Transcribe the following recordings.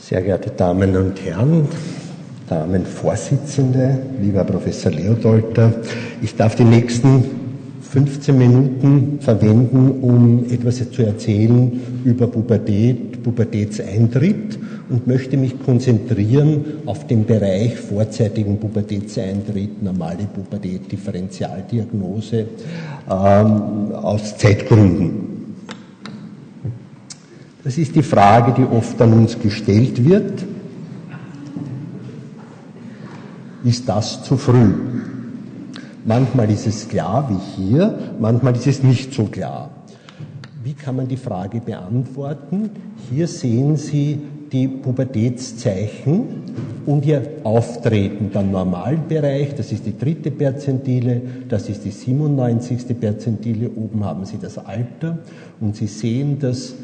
Sehr geehrte Damen und Herren, Damenvorsitzende, lieber Professor Leodolter, ich darf die nächsten 15 Minuten verwenden, um etwas zu erzählen über Pubertät, Pubertätseintritt und möchte mich konzentrieren auf den Bereich vorzeitigen Pubertätseintritt, normale Pubertät, Differentialdiagnose ähm, aus Zeitgründen. Das ist die Frage, die oft an uns gestellt wird. Ist das zu früh? Manchmal ist es klar, wie hier, manchmal ist es nicht so klar. Wie kann man die Frage beantworten? Hier sehen Sie die Pubertätszeichen und ihr Auftreten beim Normalbereich, das ist die dritte Perzentile, das ist die 97. Perzentile, oben haben Sie das Alter und Sie sehen, dass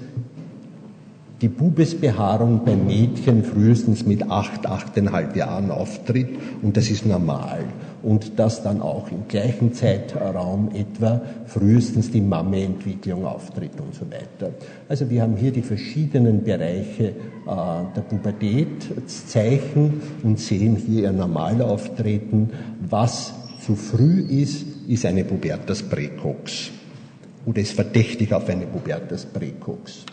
die Bubesbehaarung bei Mädchen frühestens mit acht, achteinhalb Jahren auftritt und das ist normal. Und dass dann auch im gleichen Zeitraum etwa frühestens die Mammeentwicklung auftritt und so weiter. Also wir haben hier die verschiedenen Bereiche äh, der Pubertätszeichen und sehen hier ihr Normalauftreten. Was zu früh ist, ist eine Pubertas precox oder ist verdächtig auf eine Pubertas precox.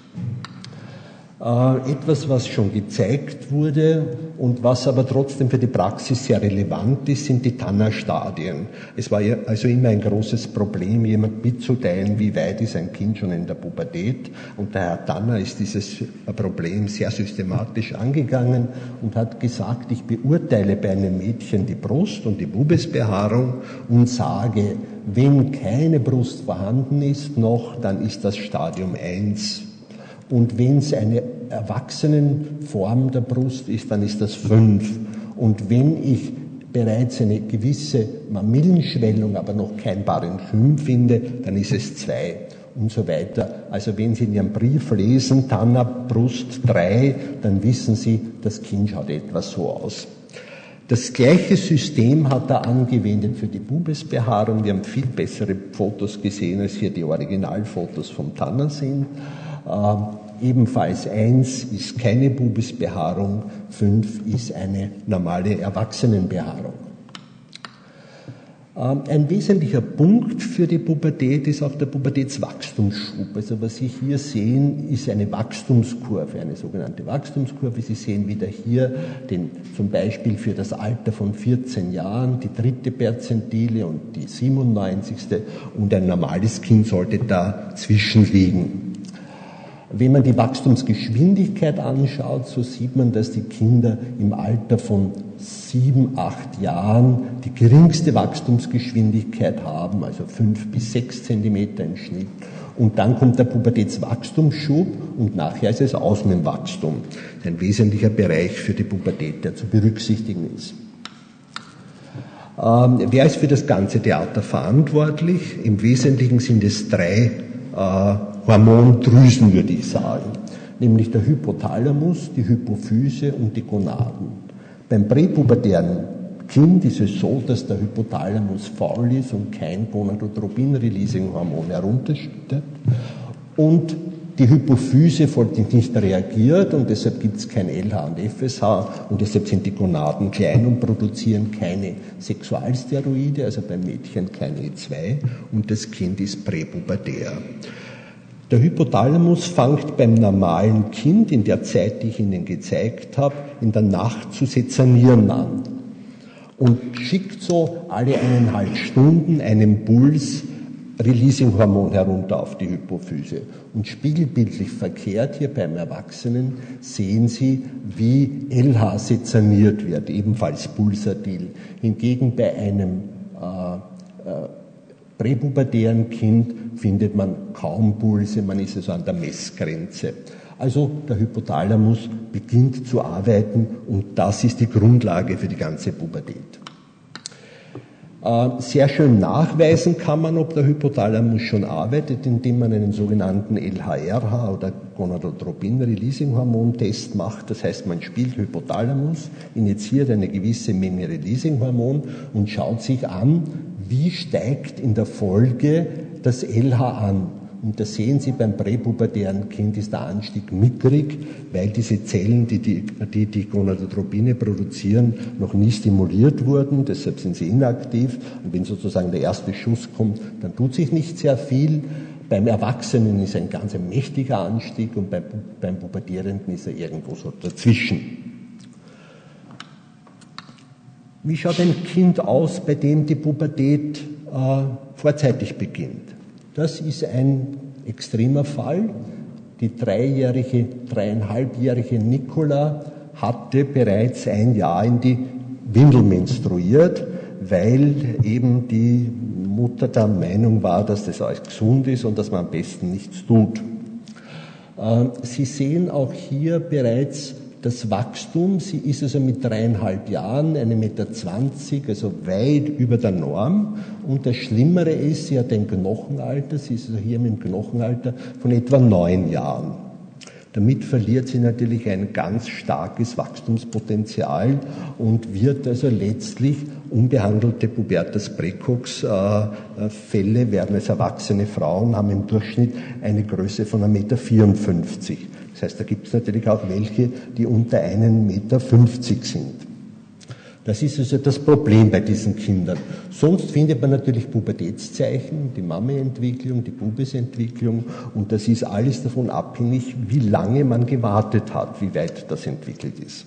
Äh, etwas, was schon gezeigt wurde und was aber trotzdem für die Praxis sehr relevant ist, sind die Tanner-Stadien. Es war also immer ein großes Problem, jemand mitzuteilen, wie weit ist ein Kind schon in der Pubertät. Und der Herr Tanner ist dieses Problem sehr systematisch angegangen und hat gesagt, ich beurteile bei einem Mädchen die Brust und die Bubesbehaarung und sage, wenn keine Brust vorhanden ist noch, dann ist das Stadium 1 und wenn es eine Erwachsenenform der Brust ist, dann ist das fünf. Und wenn ich bereits eine gewisse Mamillenschwellung, aber noch kein Parenchym finde, dann ist es zwei und so weiter. Also wenn Sie in Ihrem Brief lesen, Tanner Brust drei, dann wissen Sie, das Kind schaut etwas so aus. Das gleiche System hat er angewendet für die Bubesbehaarung. Wir haben viel bessere Fotos gesehen, als hier die Originalfotos vom Tanner sind. Ähm, ebenfalls eins ist keine Bubisbehaarung, fünf ist eine normale Erwachsenenbehaarung. Ähm, ein wesentlicher Punkt für die Pubertät ist auch der Pubertätswachstumsschub. Also was Sie hier sehen, ist eine Wachstumskurve, eine sogenannte Wachstumskurve. Sie sehen wieder hier den, zum Beispiel für das Alter von 14 Jahren die dritte Perzentile und die 97. und ein normales Kind sollte dazwischen liegen. Wenn man die Wachstumsgeschwindigkeit anschaut, so sieht man, dass die Kinder im Alter von sieben, acht Jahren die geringste Wachstumsgeschwindigkeit haben, also fünf bis sechs Zentimeter im Schnitt. Und dann kommt der Pubertätswachstumsschub und nachher ist es aus mit dem Wachstum. Ein wesentlicher Bereich für die Pubertät, der zu berücksichtigen ist. Ähm, wer ist für das ganze Theater verantwortlich? Im Wesentlichen sind es drei äh, Hormondrüsen, würde ich sagen, nämlich der Hypothalamus, die Hypophyse und die Gonaden. Beim präpubertären Kind ist es so, dass der Hypothalamus faul ist und kein Gonadotropin-Releasing-Hormon herunterschüttet und die Hypophyse folglich nicht reagiert und deshalb gibt es kein LH und FSH und deshalb sind die Gonaden klein und produzieren keine Sexualsteroide, also beim Mädchen kein E2 und das Kind ist präpubertär. Der Hypothalamus fängt beim normalen Kind in der Zeit, die ich Ihnen gezeigt habe, in der Nacht zu sezernieren an und schickt so alle eineinhalb Stunden einen Puls Releasing-Hormon herunter auf die Hypophyse. Und spiegelbildlich verkehrt hier beim Erwachsenen sehen Sie, wie LH sezerniert wird, ebenfalls pulsatil. Hingegen bei einem äh, äh, präpubertären Kind findet man kaum Pulse, man ist also an der Messgrenze. Also der Hypothalamus beginnt zu arbeiten und das ist die Grundlage für die ganze Pubertät. Äh, sehr schön nachweisen kann man, ob der Hypothalamus schon arbeitet, indem man einen sogenannten LHRH oder Gonadotropin-Releasing-Hormon-Test macht. Das heißt, man spielt Hypothalamus, initiiert eine gewisse Menge Releasing-Hormon und schaut sich an, wie steigt in der Folge das LH an. Und da sehen Sie, beim präpubertären Kind ist der Anstieg mickrig, weil diese Zellen, die die, die, die Gonadotropine produzieren, noch nie stimuliert wurden. Deshalb sind sie inaktiv. Und wenn sozusagen der erste Schuss kommt, dann tut sich nicht sehr viel. Beim Erwachsenen ist ein ganz mächtiger Anstieg und beim, beim Pubertierenden ist er irgendwo so dazwischen. Wie schaut ein Kind aus, bei dem die Pubertät äh, vorzeitig beginnt? Das ist ein extremer Fall. Die dreijährige, dreieinhalbjährige Nicola hatte bereits ein Jahr in die Windel menstruiert, weil eben die Mutter der Meinung war, dass das alles gesund ist und dass man am besten nichts tut. Äh, Sie sehen auch hier bereits das Wachstum, sie ist also mit dreieinhalb Jahren, eine Meter, zwanzig, also weit über der Norm. Und das Schlimmere ist, sie hat ein Knochenalter, sie ist also hier mit dem Knochenalter von etwa neun Jahren. Damit verliert sie natürlich ein ganz starkes Wachstumspotenzial und wird also letztlich unbehandelte Pubertas precox äh, Fälle werden als erwachsene Frauen haben im Durchschnitt eine Größe von 1,54 Meter. Das heißt, da gibt es natürlich auch welche, die unter einen Meter fünfzig sind. Das ist also das Problem bei diesen Kindern. Sonst findet man natürlich Pubertätszeichen, die Mami-Entwicklung, die Pubesentwicklung und das ist alles davon abhängig, wie lange man gewartet hat, wie weit das entwickelt ist.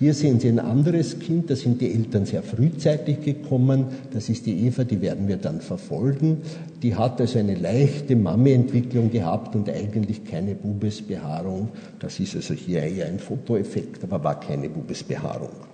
Hier sehen Sie ein anderes Kind, da sind die Eltern sehr frühzeitig gekommen. Das ist die Eva, die werden wir dann verfolgen. Die hat also eine leichte Mami-Entwicklung gehabt und eigentlich keine Bubesbehaarung. Das ist also hier eher ein Fotoeffekt, aber war keine Bubesbehaarung.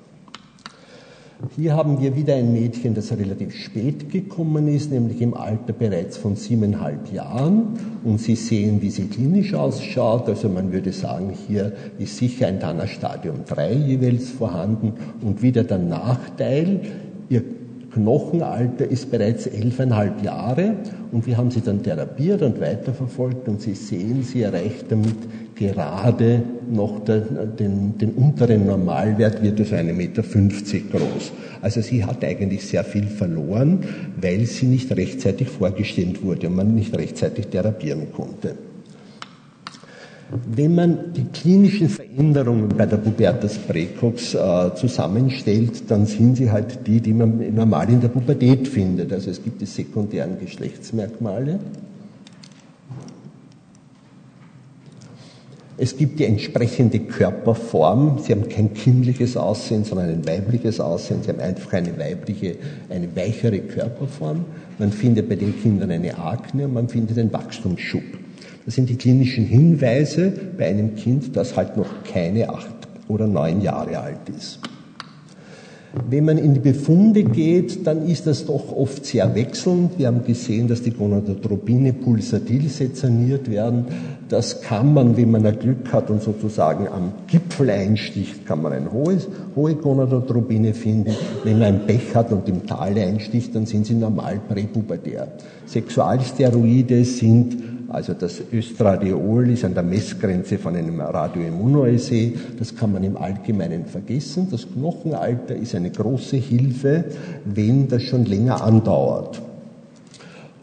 Hier haben wir wieder ein Mädchen, das relativ spät gekommen ist, nämlich im Alter bereits von siebeneinhalb Jahren. Und Sie sehen, wie sie klinisch ausschaut. Also man würde sagen, hier ist sicher ein Tanner Stadium 3 jeweils vorhanden. Und wieder der Nachteil, ihr Knochenalter ist bereits elfeinhalb Jahre und wir haben sie dann therapiert und weiterverfolgt und Sie sehen, sie erreicht damit gerade noch den, den unteren Normalwert, wird also 1,50 Meter groß. Also sie hat eigentlich sehr viel verloren, weil sie nicht rechtzeitig vorgestellt wurde und man nicht rechtzeitig therapieren konnte. Wenn man die klinischen Veränderungen bei der Pubertas precox äh, zusammenstellt, dann sind sie halt die, die man normal in der Pubertät findet. Also es gibt die sekundären Geschlechtsmerkmale. Es gibt die entsprechende Körperform. Sie haben kein kindliches Aussehen, sondern ein weibliches Aussehen. Sie haben einfach eine weibliche, eine weichere Körperform. Man findet bei den Kindern eine Akne und man findet einen Wachstumsschub. Das sind die klinischen Hinweise bei einem Kind, das halt noch keine acht oder neun Jahre alt ist. Wenn man in die Befunde geht, dann ist das doch oft sehr wechselnd. Wir haben gesehen, dass die Gonadotropine pulsatil sezerniert werden. Das kann man, wenn man ein Glück hat und sozusagen am Gipfel einsticht, kann man eine hohe, hohe Gonadotropine finden. Wenn man ein Pech hat und im Tal einsticht, dann sind sie normal präpubertär. Sexualsteroide sind also das Östradiol ist an der Messgrenze von einem Radioimmunoassay. Das kann man im Allgemeinen vergessen. Das Knochenalter ist eine große Hilfe, wenn das schon länger andauert.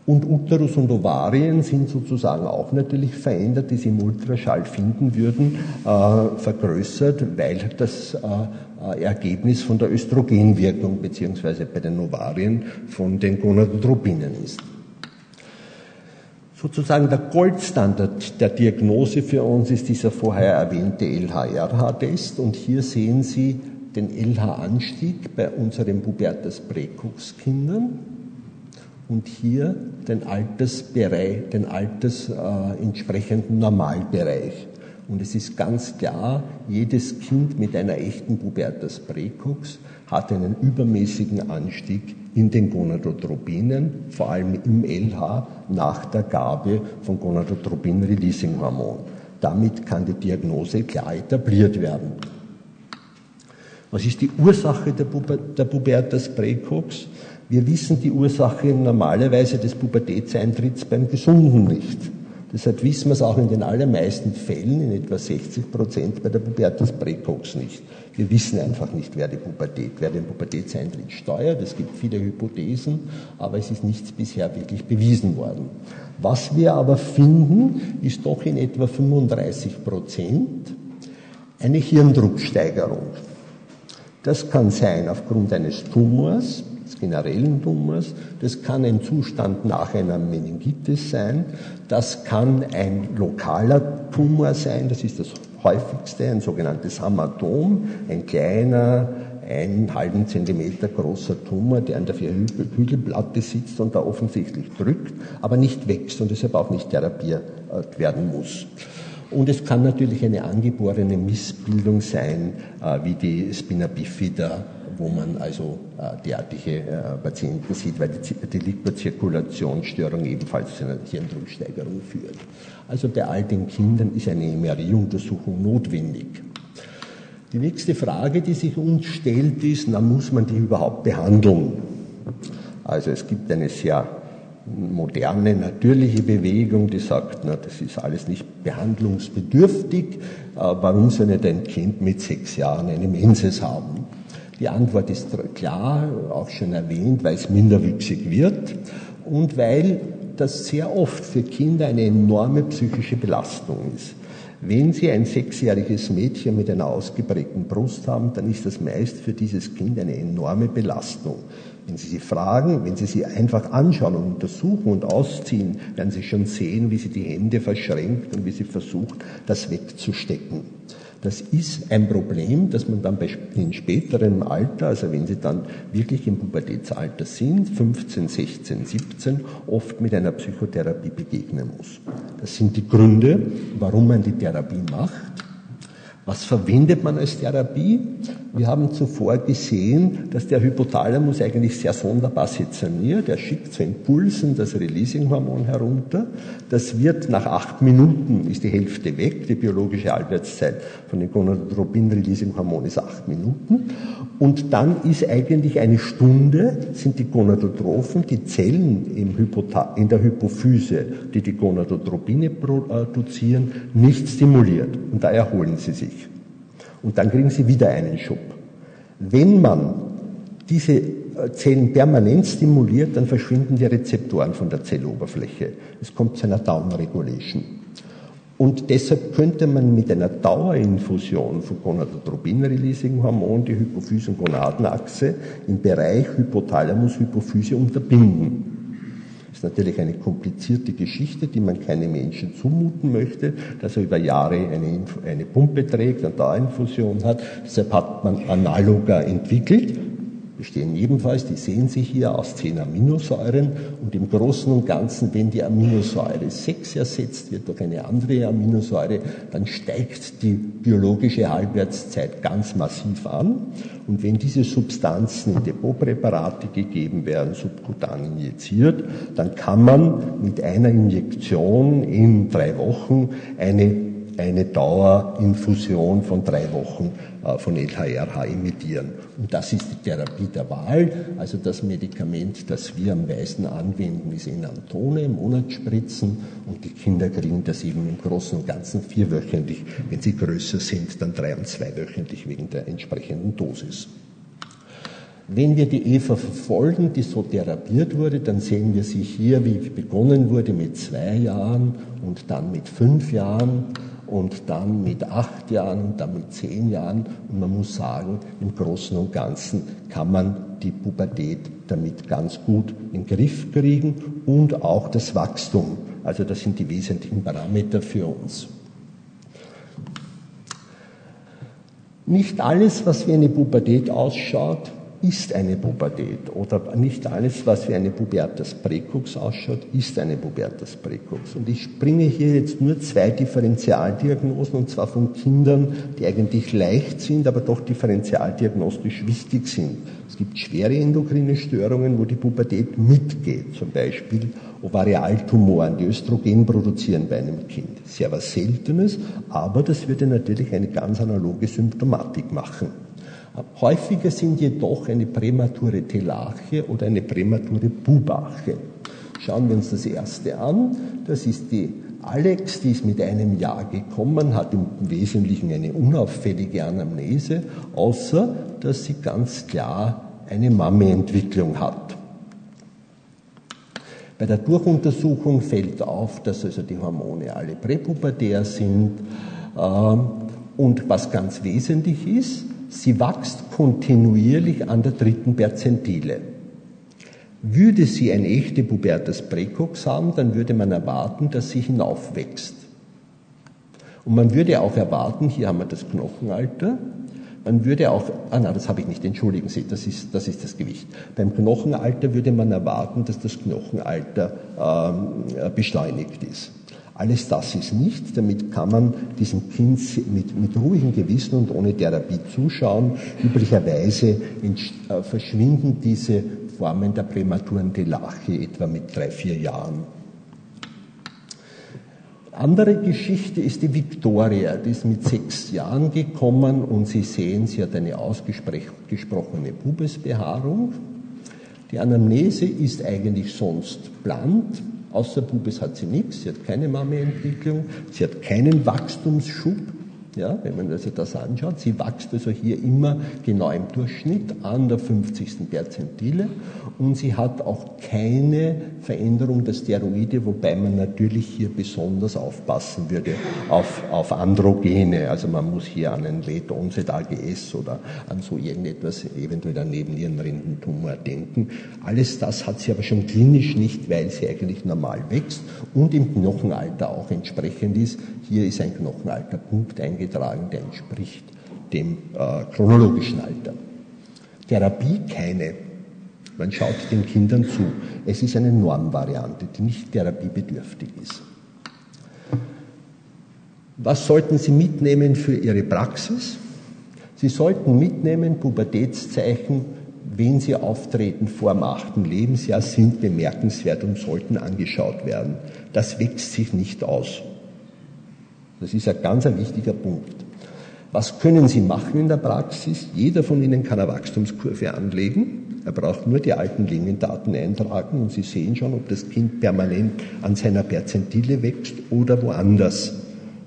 Und Uterus und Ovarien sind sozusagen auch natürlich verändert, die Sie im Ultraschall finden würden, äh, vergrößert, weil das äh, Ergebnis von der Östrogenwirkung beziehungsweise bei den Ovarien von den Gonadotropinen ist sozusagen der Goldstandard der Diagnose für uns ist dieser vorher erwähnte LHRH-Test und hier sehen Sie den LH-Anstieg bei unseren Pubertas precox Kindern und hier den Altersbereich, den Alters äh, entsprechenden Normalbereich. Und es ist ganz klar, jedes Kind mit einer echten Pubertas precox hat einen übermäßigen Anstieg in den Gonadotropinen, vor allem im LH, nach der Gabe von Gonadotropin-Releasing-Hormon. Damit kann die Diagnose klar etabliert werden. Was ist die Ursache der, Puber der Pubertas precox? Wir wissen die Ursache normalerweise des Pubertätseintritts beim Gesunden nicht. Deshalb wissen wir es auch in den allermeisten Fällen, in etwa 60 Prozent bei der Pubertas Präcox nicht. Wir wissen einfach nicht, wer die Pubertät, wer den Pubertätseintritt steuert. Es gibt viele Hypothesen, aber es ist nichts bisher wirklich bewiesen worden. Was wir aber finden, ist doch in etwa 35 Prozent eine Hirndrucksteigerung. Das kann sein aufgrund eines Tumors, des generellen Tumors, das kann ein Zustand nach einer Meningitis sein, das kann ein lokaler Tumor sein, das ist das häufigste, ein sogenanntes Hämatom, ein kleiner, einen halben Zentimeter großer Tumor, der an der Hügelplatte sitzt und da offensichtlich drückt, aber nicht wächst und deshalb auch nicht therapiert werden muss. Und es kann natürlich eine angeborene Missbildung sein, äh, wie die Spina bifida, wo man also äh, derartige äh, Patienten sieht, weil die, Liquorzirkulationsstörung ebenfalls zu einer Hirndrucksteigerung führt. Also bei all den Kindern ist eine MRI-Untersuchung notwendig. Die nächste Frage, die sich uns stellt, ist, na, muss man die überhaupt behandeln? Also es gibt eine sehr moderne, natürliche Bewegung, die sagt, na, das ist alles nicht behandlungsbedürftig, äh, warum soll nicht ein Kind mit sechs Jahren eine Menses haben? Die Antwort ist klar, auch schon erwähnt, weil es minderwüchsig wird und weil das sehr oft für Kinder eine enorme psychische Belastung ist. Wenn Sie ein sechsjähriges Mädchen mit einer ausgeprägten Brust haben, dann ist das meist für dieses Kind eine enorme Belastung. Wenn Sie sie fragen, wenn Sie sie einfach anschauen und untersuchen und ausziehen, werden Sie schon sehen, wie sie die Hände verschränkt und wie sie versucht, das wegzustecken. Das ist ein Problem, das man dann in späterem Alter, also wenn Sie dann wirklich im Pubertätsalter sind, 15, 16, 17, oft mit einer Psychotherapie begegnen muss. Das sind die Gründe, warum man die Therapie macht. Was verwendet man als Therapie? Wir haben zuvor gesehen, dass der Hypothalamus eigentlich sehr sonderbar sezerniert. Er schickt zu Impulsen das Releasing-Hormon herunter. Das wird nach acht Minuten, ist die Hälfte weg. Die biologische Halbwertszeit von den Gonadotropin-Releasing-Hormon ist acht Minuten. Und dann ist eigentlich eine Stunde, sind die Gonadotrophen, die Zellen im in der Hypophyse, die die Gonadotropine produzieren, nicht stimuliert. Und da erholen sie sich und dann kriegen sie wieder einen Schub. Wenn man diese äh, Zellen permanent stimuliert, dann verschwinden die Rezeptoren von der Zelloberfläche. Es kommt zu einer Downregulation. Und deshalb könnte man mit einer Dauerinfusion von Gonadotropin-Releasing-Hormon die Hypophysen-Gonadenachse im Bereich Hypothalamus-Hypophyse unterbinden natürlich eine komplizierte Geschichte, die man keinem Menschen zumuten möchte, dass er über Jahre eine, eine Pumpe trägt und da Infusion hat. Deshalb hat man Analoga entwickelt bestehen ebenfalls, die sehen Sie hier aus zehn Aminosäuren und im Großen und Ganzen, wenn die Aminosäure 6 ersetzt wird durch eine andere Aminosäure, dann steigt die biologische Halbwertszeit ganz massiv an. Und wenn diese Substanzen in Depotpräparate gegeben werden, subkutan injiziert, dann kann man mit einer Injektion in drei Wochen eine eine Dauerinfusion von drei Wochen äh, von LHRH emittieren. Und das ist die Therapie der Wahl. Also das Medikament, das wir am meisten anwenden, ist Enantone, Monatsspritzen. Und die Kinder kriegen das eben im Großen und Ganzen vierwöchentlich. Wenn sie größer sind, dann drei- und zweiwöchentlich wegen der entsprechenden Dosis. Wenn wir die Eva verfolgen, die so therapiert wurde, dann sehen wir sie hier, wie begonnen wurde mit zwei Jahren und dann mit fünf Jahren und dann mit acht Jahren und dann mit zehn Jahren. Und man muss sagen, im Großen und Ganzen kann man die Pubertät damit ganz gut in den Griff kriegen und auch das Wachstum. Also das sind die wesentlichen Parameter für uns. Nicht alles, was wie eine Pubertät ausschaut, ist eine Pubertät oder nicht alles, was wie eine Pubertas Präcox ausschaut, ist eine Pubertas Präcox. Und ich bringe hier jetzt nur zwei Differentialdiagnosen und zwar von Kindern, die eigentlich leicht sind, aber doch differentialdiagnostisch wichtig sind. Es gibt schwere endokrine Störungen, wo die Pubertät mitgeht, zum Beispiel Ovarialtumoren, die Östrogen produzieren bei einem Kind. Sehr was Seltenes, aber das würde natürlich eine ganz analoge Symptomatik machen. Häufiger sind jedoch eine prämature Telarche oder eine prämature Bubache. Schauen wir uns das erste an. Das ist die Alex, die ist mit einem Jahr gekommen, hat im Wesentlichen eine unauffällige Anamnese, außer dass sie ganz klar eine Mami-Entwicklung hat. Bei der Durchuntersuchung fällt auf, dass also die Hormone alle präpubertär sind. Ähm, und was ganz wesentlich ist, sie wächst kontinuierlich an der dritten Perzentile. Würde sie ein echte Pubertas Präcox haben, dann würde man erwarten, dass sie hinaufwächst. Und man würde auch erwarten, hier haben wir das Knochenalter, man würde auch, ah nein, das habe ich nicht, entschuldigen Sie, das ist, das ist das Gewicht. Beim Knochenalter würde man erwarten, dass das Knochenalter ähm, beschleunigt ist. Alles das ist nicht, damit kann man diesem Kind mit, mit ruhigem Gewissen und ohne Therapie zuschauen. Üblicherweise äh, verschwinden diese Formen der prämaturen Delache etwa mit drei, vier Jahren. Andere Geschichte ist die Victoria, die ist mit sechs Jahren gekommen und Sie sehen, sie hat eine ausgesprochene Pubesbehaarung. Die Anamnese ist eigentlich sonst bland, außer Pubes hat sie nichts, sie hat keine Mammeentwicklung, sie hat keinen Wachstumsschub, ja, wenn man also das anschaut, sie wächst also hier immer genau im Durchschnitt an der 50. Perzentile und sie hat auch keine Veränderung der Steroide, wobei man natürlich hier besonders aufpassen würde auf, auf Androgene. Also man muss hier an ein Letonset AGS oder an so irgendetwas, eventuell an Nebennierenrindentumor denken. Alles das hat sie aber schon klinisch nicht, weil sie eigentlich normal wächst und im Knochenalter auch entsprechend ist. Hier ist ein Knochenalterpunkt eingetragen eingetragen, der entspricht dem äh, chronologischen Alter. Therapie keine. Man schaut den Kindern zu. Es ist eine Normvariante, die nicht therapiebedürftig ist. Was sollten Sie mitnehmen für Ihre Praxis? Sie sollten mitnehmen Pubertätszeichen, wenn sie auftreten vor dem achten Lebensjahr, sind bemerkenswert und sollten angeschaut werden. Das wächst sich nicht aus. Das ist ein ganz ein wichtiger Punkt. Was können Sie machen in der Praxis? Jeder von Ihnen kann eine Wachstumskurve anlegen. Er braucht nur die alten Längendaten eintragen und Sie sehen schon, ob das Kind permanent an seiner Perzentile wächst oder woanders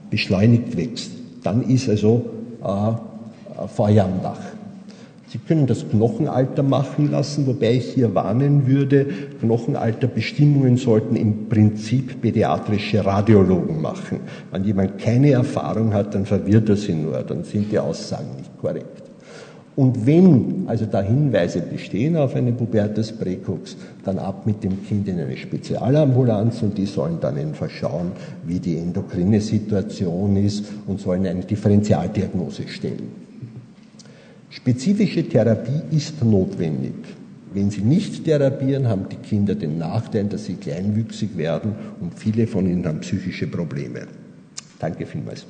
beschleunigt wächst. Dann ist also äh, Feuer am Dach. Sie können das Knochenalter machen lassen, wobei ich hier warnen würde, Knochenalterbestimmungen sollten im Prinzip pädiatrische Radiologen machen. Wenn jemand keine Erfahrung hat, dann verwirrt er sie nur, dann sind die Aussagen nicht korrekt. Und wenn also da Hinweise bestehen auf eine Pubertas Präcox, dann ab mit dem Kind in eine Spezialambulanz und die sollen dann einfach schauen, wie die endokrine Situation ist und sollen eine Differentialdiagnose stellen. Spezifische Therapie ist notwendig. Wenn Sie nicht therapieren, haben die Kinder den Nachteil, dass sie kleinwüchsig werden und viele von ihnen haben psychische Probleme. Danke vielmals.